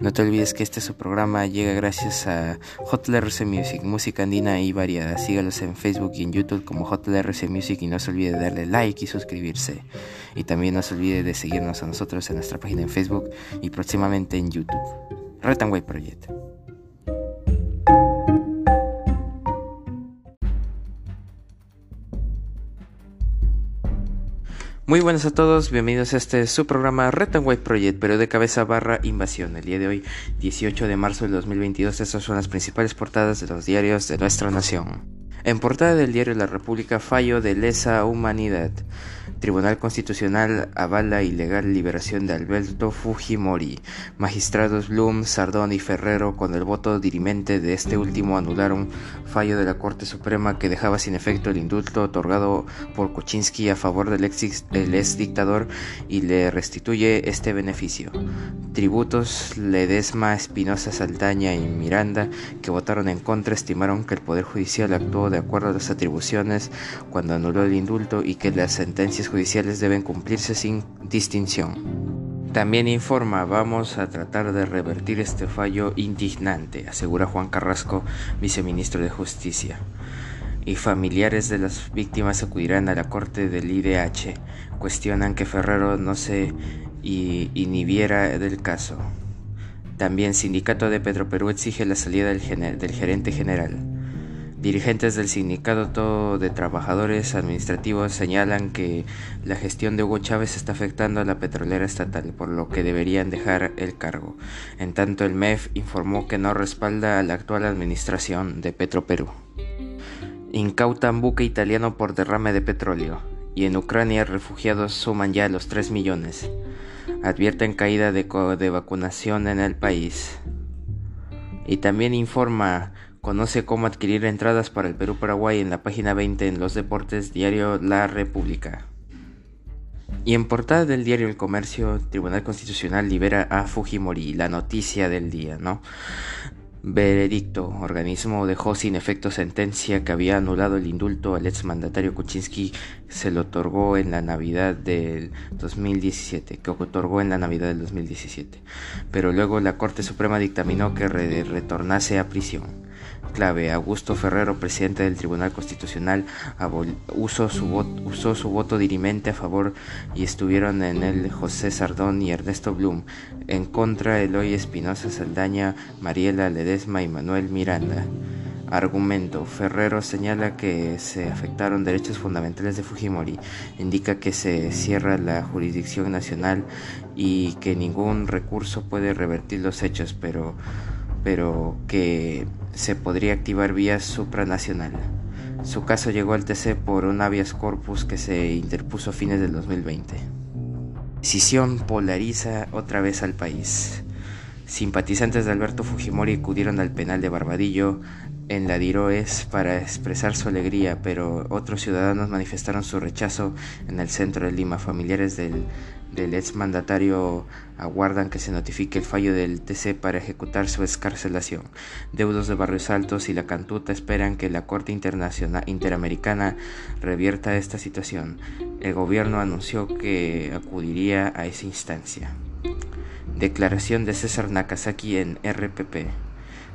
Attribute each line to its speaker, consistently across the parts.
Speaker 1: No te olvides que este su programa llega gracias a JLRC Music, música andina y variada. Sígalos en Facebook y en YouTube como JLRC Music y no se olvide de darle like y suscribirse. Y también no se olvide de seguirnos a nosotros en nuestra página en Facebook y próximamente en YouTube. Red and Project. Muy buenas a todos, bienvenidos a este su programa Red and White Project, pero de cabeza barra invasión. El día de hoy, 18 de marzo del 2022, estas son las principales portadas de los diarios de nuestra nación. En portada del diario La República, fallo de lesa humanidad. Tribunal Constitucional avala ilegal liberación de Alberto Fujimori. Magistrados Blum, Sardón y Ferrero, con el voto dirimente de este último, anularon fallo de la Corte Suprema que dejaba sin efecto el indulto otorgado por Kuczynski a favor del ex, dictador y le restituye este beneficio. Tributos Ledesma, Espinosa, Saldaña y Miranda, que votaron en contra, estimaron que el Poder Judicial actuó de acuerdo a las atribuciones cuando anuló el indulto y que las sentencias judiciales deben cumplirse sin distinción. También informa, vamos a tratar de revertir este fallo indignante, asegura Juan Carrasco, viceministro de Justicia. Y familiares de las víctimas acudirán a la corte del IDH. Cuestionan que Ferrero no se inhibiera del caso. También Sindicato de Petroperú exige la salida del gerente general. Dirigentes del Sindicato de Trabajadores Administrativos señalan que la gestión de Hugo Chávez está afectando a la petrolera estatal, por lo que deberían dejar el cargo. En tanto, el MEF informó que no respalda a la actual administración de Petroperú. Incautan buque italiano por derrame de petróleo. Y en Ucrania refugiados suman ya los 3 millones. Advierten caída de, de vacunación en el país. Y también informa Conoce cómo adquirir entradas para el Perú-Paraguay en la página 20 en los deportes diario La República. Y en portada del diario El Comercio, Tribunal Constitucional libera a Fujimori, la noticia del día, ¿no? Veredicto. Organismo dejó sin efecto sentencia que había anulado el indulto al exmandatario Kuczynski. Se lo otorgó en la Navidad del 2017, que otorgó en la Navidad del 2017. Pero luego la Corte Suprema dictaminó que retornase a prisión clave. Augusto Ferrero, presidente del Tribunal Constitucional, usó su, voto, dirimente a favor y estuvieron en él José Sardón y Ernesto Blum. En contra, Eloy Espinosa Saldaña, Mariela Ledesma y Manuel Miranda. Argumento. Ferrero señala que se afectaron derechos fundamentales de Fujimori. Indica que se cierra la jurisdicción nacional y que ningún recurso puede revertir los hechos, pero pero que se podría activar vía supranacional. Su caso llegó al TC por un habeas corpus que se interpuso a fines del 2020. Decisión polariza otra vez al país. Simpatizantes de Alberto Fujimori acudieron al penal de Barbadillo en la Diroes para expresar su alegría, pero otros ciudadanos manifestaron su rechazo en el centro de Lima. Familiares del del exmandatario aguardan que se notifique el fallo del TC para ejecutar su escarcelación. Deudos de Barrios Altos y la Cantuta esperan que la Corte Internacional Interamericana revierta esta situación. El gobierno anunció que acudiría a esa instancia. Declaración de César Nakazaki en RPP.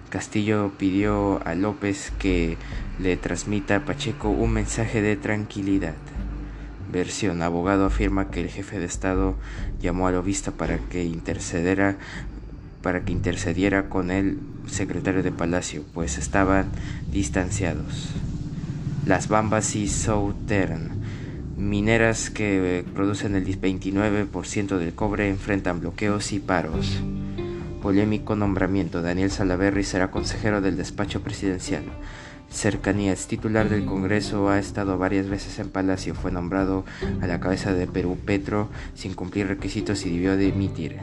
Speaker 1: Castillo pidió a López que le transmita a Pacheco un mensaje de tranquilidad versión. Abogado afirma que el jefe de Estado llamó a Lovista para que intercediera para que intercediera con el secretario de Palacio, pues estaban distanciados. Las Bambas y Southern, mineras que producen el 29% del cobre, enfrentan bloqueos y paros. Polémico nombramiento. Daniel Salaverry será consejero del despacho presidencial cercanías. Titular del Congreso, ha estado varias veces en Palacio, fue nombrado a la cabeza de Perú Petro sin cumplir requisitos y debió dimitir.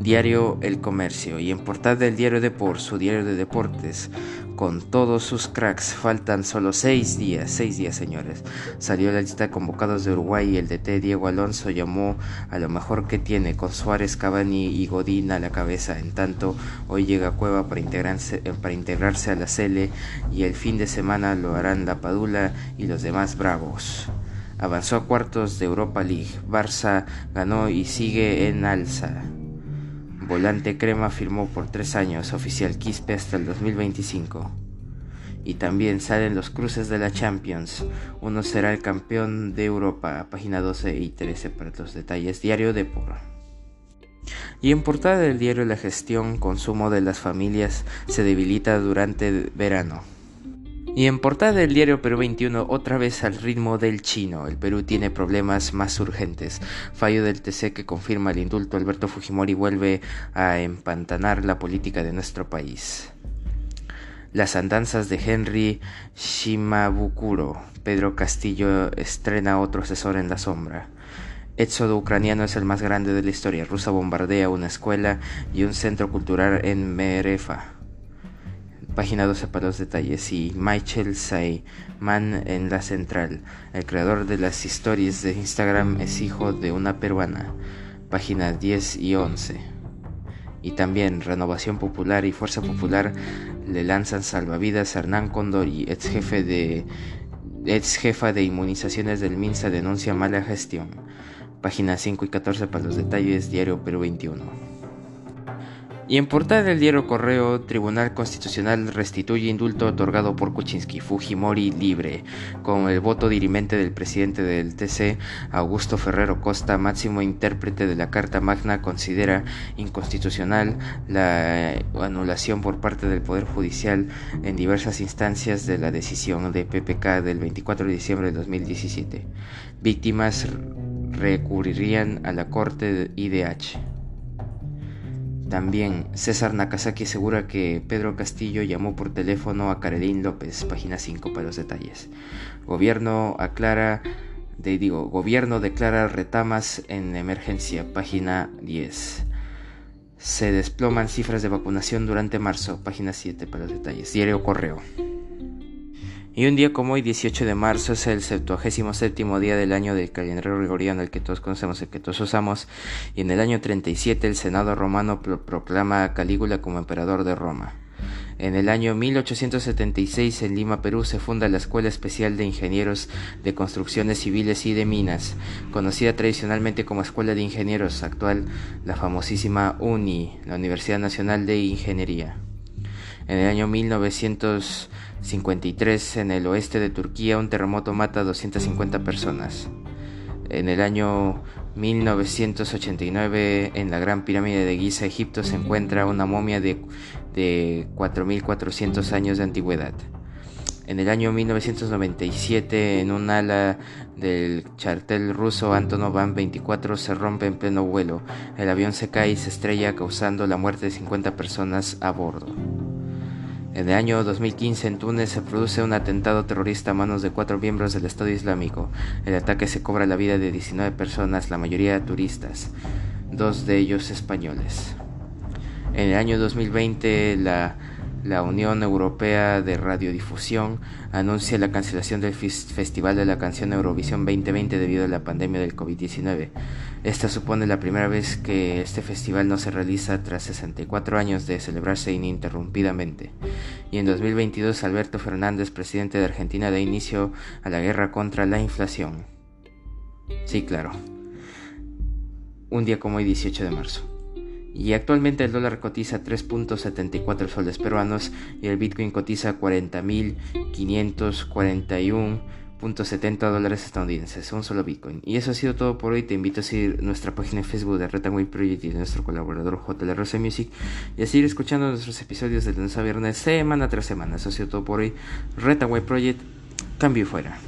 Speaker 1: Diario El Comercio y en portada del diario Deport, su diario de deportes, con todos sus cracks. Faltan solo seis días, seis días señores. Salió la lista de convocados de Uruguay y el DT Diego Alonso llamó a lo mejor que tiene con Suárez, Cavani y Godín a la cabeza. En tanto, hoy llega Cueva para integrarse, eh, para integrarse a la Cele y el fin de semana lo harán la Padula y los demás bravos. Avanzó a cuartos de Europa League. Barça ganó y sigue en alza. Volante Crema firmó por tres años, oficial Quispe hasta el 2025. Y también salen los cruces de la Champions. Uno será el campeón de Europa, página 12 y 13 para los detalles. Diario de Porra. Y en portada del diario La gestión consumo de las familias se debilita durante verano. Y en portada del diario Perú 21, otra vez al ritmo del chino, el Perú tiene problemas más urgentes. Fallo del TC que confirma el indulto Alberto Fujimori vuelve a empantanar la política de nuestro país. Las andanzas de Henry Shimabukuro. Pedro Castillo estrena otro asesor en la sombra. Éxodo ucraniano es el más grande de la historia. Rusia bombardea una escuela y un centro cultural en Merefa. Página 12 para los detalles. Y Michael Man en la central. El creador de las historias de Instagram es hijo de una peruana. Página 10 y 11. Y también Renovación Popular y Fuerza Popular le lanzan salvavidas a Hernán Condori, ex jefe de ex jefa de inmunizaciones del MINSA denuncia mala gestión. Página 5 y 14 para los detalles, Diario Perú 21. Y en portada del diario Correo, Tribunal Constitucional restituye indulto otorgado por Kuczynski, Fujimori libre, con el voto dirimente del presidente del TC, Augusto Ferrero Costa, máximo intérprete de la Carta Magna, considera inconstitucional la anulación por parte del Poder Judicial en diversas instancias de la decisión de PPK del 24 de diciembre de 2017. Víctimas recurrirían a la Corte IDH. También César Nakazaki asegura que Pedro Castillo llamó por teléfono a Caredín López, página 5 para los detalles. Gobierno aclara, de, digo, gobierno declara retamas en emergencia, página 10. Se desploman cifras de vacunación durante marzo, página 7 para los detalles. Diario Correo. Y un día como hoy, 18 de marzo, es el 77 día del año del calendario gregoriano, el que todos conocemos, el que todos usamos, y en el año 37 el Senado romano proclama a Calígula como emperador de Roma. En el año 1876 en Lima, Perú, se funda la Escuela Especial de Ingenieros de Construcciones Civiles y de Minas, conocida tradicionalmente como Escuela de Ingenieros, actual la famosísima UNI, la Universidad Nacional de Ingeniería. En el año 1953, en el oeste de Turquía, un terremoto mata a 250 personas. En el año 1989, en la Gran Pirámide de Giza, Egipto, se encuentra una momia de, de 4.400 años de antigüedad. En el año 1997, en un ala del chartel ruso Antonov An-24 se rompe en pleno vuelo. El avión se cae y se estrella, causando la muerte de 50 personas a bordo. En el año 2015 en Túnez se produce un atentado terrorista a manos de cuatro miembros del Estado Islámico. El ataque se cobra la vida de 19 personas, la mayoría turistas, dos de ellos españoles. En el año 2020 la la Unión Europea de Radiodifusión anuncia la cancelación del Festival de la Canción Eurovisión 2020 debido a la pandemia del COVID-19. Esta supone la primera vez que este festival no se realiza tras 64 años de celebrarse ininterrumpidamente. Y en 2022 Alberto Fernández, presidente de Argentina, da inicio a la guerra contra la inflación. Sí, claro. Un día como hoy, 18 de marzo y actualmente el dólar cotiza 3.74 soles peruanos y el Bitcoin cotiza 40.541.70 dólares estadounidenses, un solo Bitcoin. Y eso ha sido todo por hoy. Te invito a seguir nuestra página en Facebook de Retaway Project y de nuestro colaborador JL Rosa Music y a seguir escuchando nuestros episodios de lunes a viernes, semana tras semana. Eso ha sido todo por hoy. Retaway Project, cambio fuera.